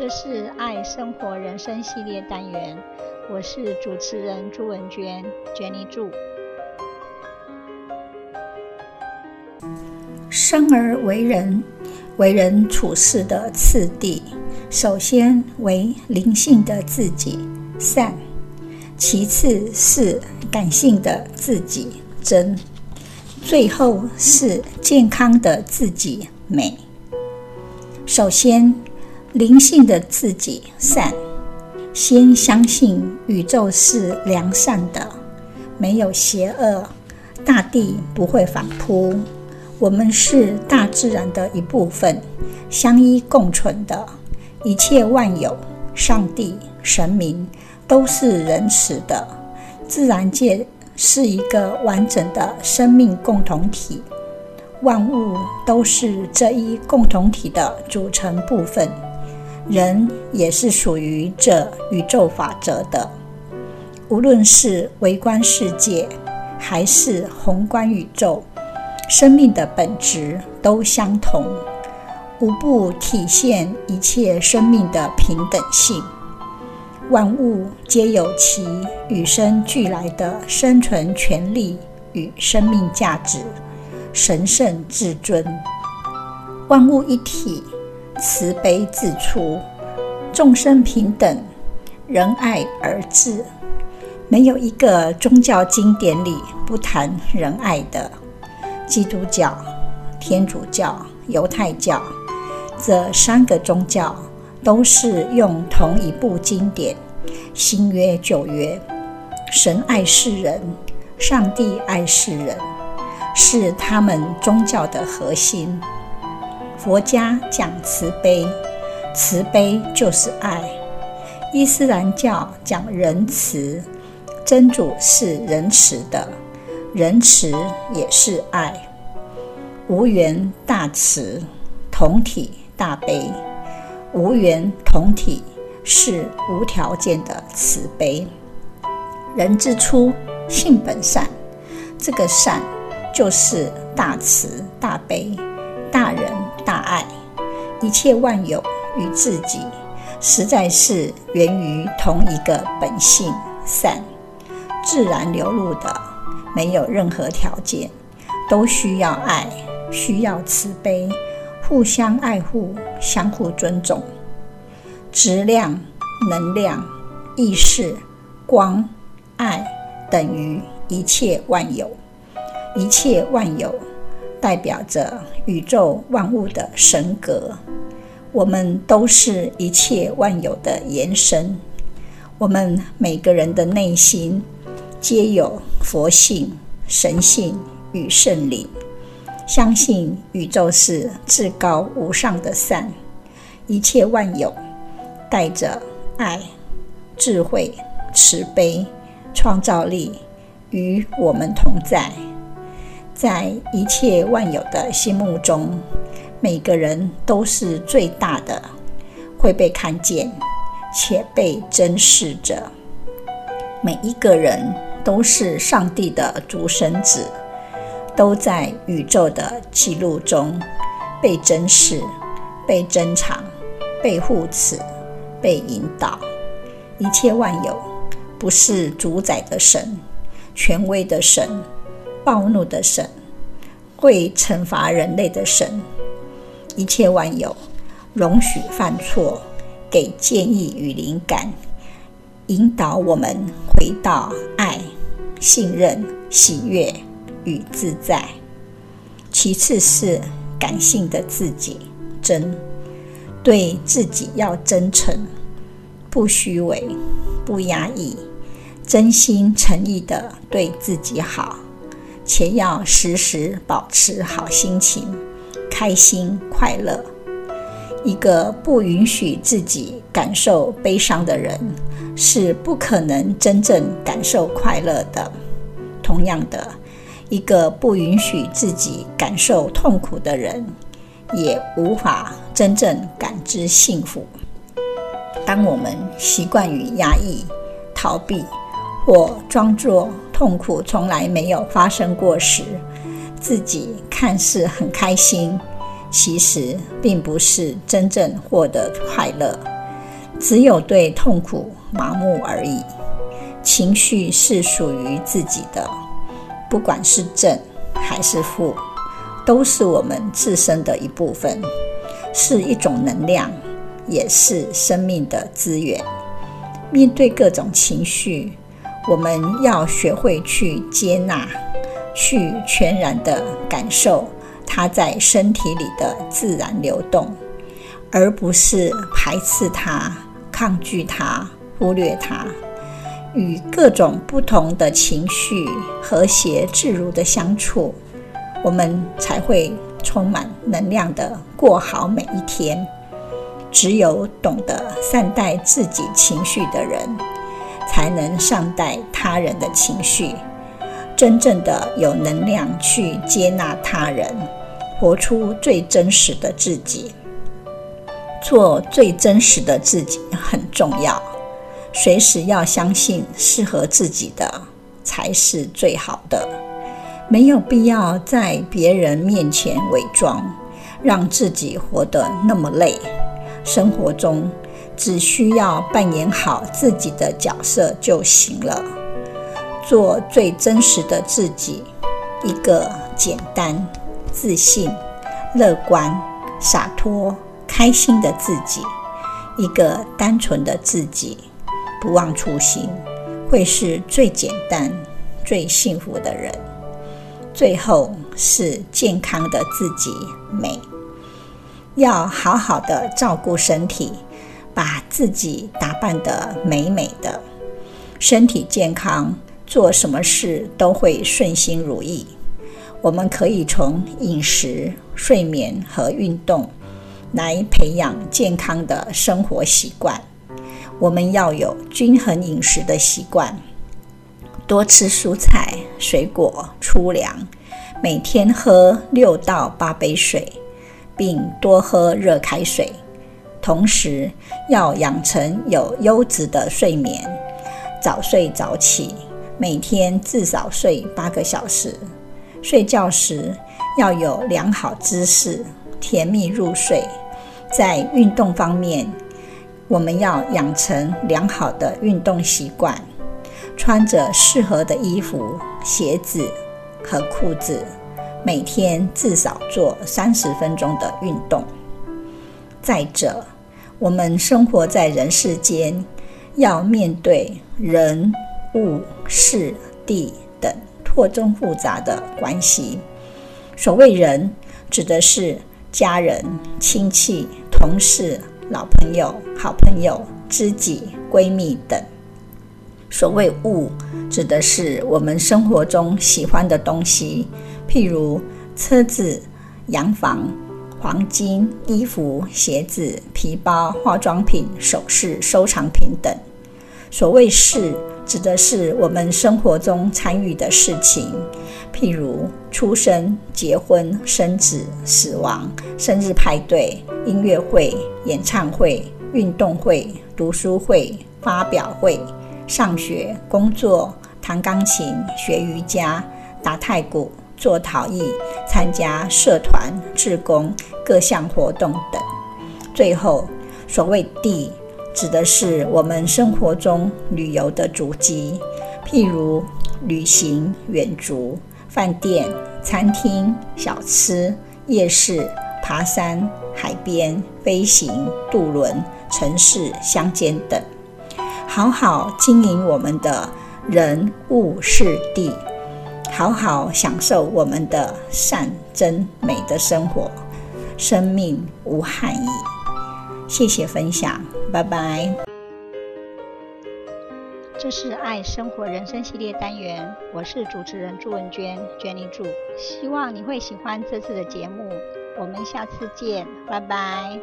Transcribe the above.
这是爱生活人生系列单元，我是主持人朱文娟，Jenny 朱。生而为人，为人处事的次第，首先为灵性的自己善，其次是感性的自己真，最后是健康的自己美。首先。灵性的自己善，先相信宇宙是良善的，没有邪恶，大地不会反扑，我们是大自然的一部分，相依共存的，一切万有、上帝、神明都是仁慈的，自然界是一个完整的生命共同体，万物都是这一共同体的组成部分。人也是属于这宇宙法则的，无论是微观世界，还是宏观宇宙，生命的本质都相同，无不体现一切生命的平等性。万物皆有其与生俱来的生存权利与生命价值，神圣至尊，万物一体。慈悲自出，众生平等，仁爱而治。没有一个宗教经典里不谈仁爱的。基督教、天主教、犹太教这三个宗教都是用同一部经典《新约》《旧约》，神爱世人，上帝爱世人，是他们宗教的核心。佛家讲慈悲，慈悲就是爱；伊斯兰教讲仁慈，真主是仁慈的，仁慈也是爱。无缘大慈，同体大悲。无缘同体是无条件的慈悲。人之初，性本善，这个善就是大慈大悲。一切万有与自己，实在是源于同一个本性善，自然流露的，没有任何条件，都需要爱，需要慈悲，互相爱护，相互尊重。质量、能量、意识、光、爱，等于一切万有，一切万有。代表着宇宙万物的神格，我们都是一切万有的延伸。我们每个人的内心皆有佛性、神性与圣灵，相信宇宙是至高无上的善，一切万有带着爱、智慧、慈悲、创造力与我们同在。在一切万有的心目中，每个人都是最大的，会被看见且被珍视着。每一个人都是上帝的独生子，都在宇宙的记录中被珍视、被珍藏、被护持、被引导。一切万有不是主宰的神，权威的神。暴怒的神，会惩罚人类的神，一切万有容许犯错，给建议与灵感，引导我们回到爱、信任、喜悦与自在。其次是感性的自己真，对自己要真诚，不虚伪，不压抑，真心诚意的对自己好。且要时时保持好心情，开心快乐。一个不允许自己感受悲伤的人，是不可能真正感受快乐的。同样的，一个不允许自己感受痛苦的人，也无法真正感知幸福。当我们习惯于压抑、逃避或装作，痛苦从来没有发生过时，自己看似很开心，其实并不是真正获得快乐。只有对痛苦麻木而已。情绪是属于自己的，不管是正还是负，都是我们自身的一部分，是一种能量，也是生命的资源。面对各种情绪，我们要学会去接纳，去全然的感受它在身体里的自然流动，而不是排斥它、抗拒它、忽略它。与各种不同的情绪和谐自如的相处，我们才会充满能量的过好每一天。只有懂得善待自己情绪的人，才能善待他人的情绪，真正的有能量去接纳他人，活出最真实的自己。做最真实的自己很重要。随时要相信，适合自己的才是最好的，没有必要在别人面前伪装，让自己活得那么累。生活中只需要扮演好自己的角色就行了，做最真实的自己，一个简单、自信、乐观、洒脱、开心的自己，一个单纯的自己。不忘初心，会是最简单、最幸福的人。最后是健康的自己美，要好好的照顾身体，把自己打扮得美美的。身体健康，做什么事都会顺心如意。我们可以从饮食、睡眠和运动来培养健康的生活习惯。我们要有均衡饮食的习惯，多吃蔬菜、水果、粗粮，每天喝六到八杯水，并多喝热开水。同时，要养成有优质的睡眠，早睡早起，每天至少睡八个小时。睡觉时要有良好姿势，甜蜜入睡。在运动方面，我们要养成良好的运动习惯，穿着适合的衣服、鞋子和裤子，每天至少做三十分钟的运动。再者，我们生活在人世间，要面对人、物、事、地错综复杂的关系。所谓人，指的是家人、亲戚、同事。老朋友、好朋友、知己、闺蜜等。所谓物，指的是我们生活中喜欢的东西，譬如车子、洋房、黄金、衣服、鞋子、皮包、化妆品、首饰、收藏品等。所谓事，指的是我们生活中参与的事情，譬如出生、结婚、生子、死亡、生日派对、音乐会、演唱会、运动会、读书会、发表会、上学、工作、弹钢琴、学瑜伽、打太鼓、做陶艺、参加社团、志工各项活动等。最后，所谓地。指的是我们生活中旅游的足迹，譬如旅行、远足、饭店、餐厅、小吃、夜市、爬山、海边、飞行、渡轮、城市、乡间等。好好经营我们的人物事地，好好享受我们的善真美的生活，生命无憾矣。谢谢分享。拜拜。这是爱生活人生系列单元，我是主持人朱文娟，Jenny 朱。希望你会喜欢这次的节目，我们下次见，拜拜。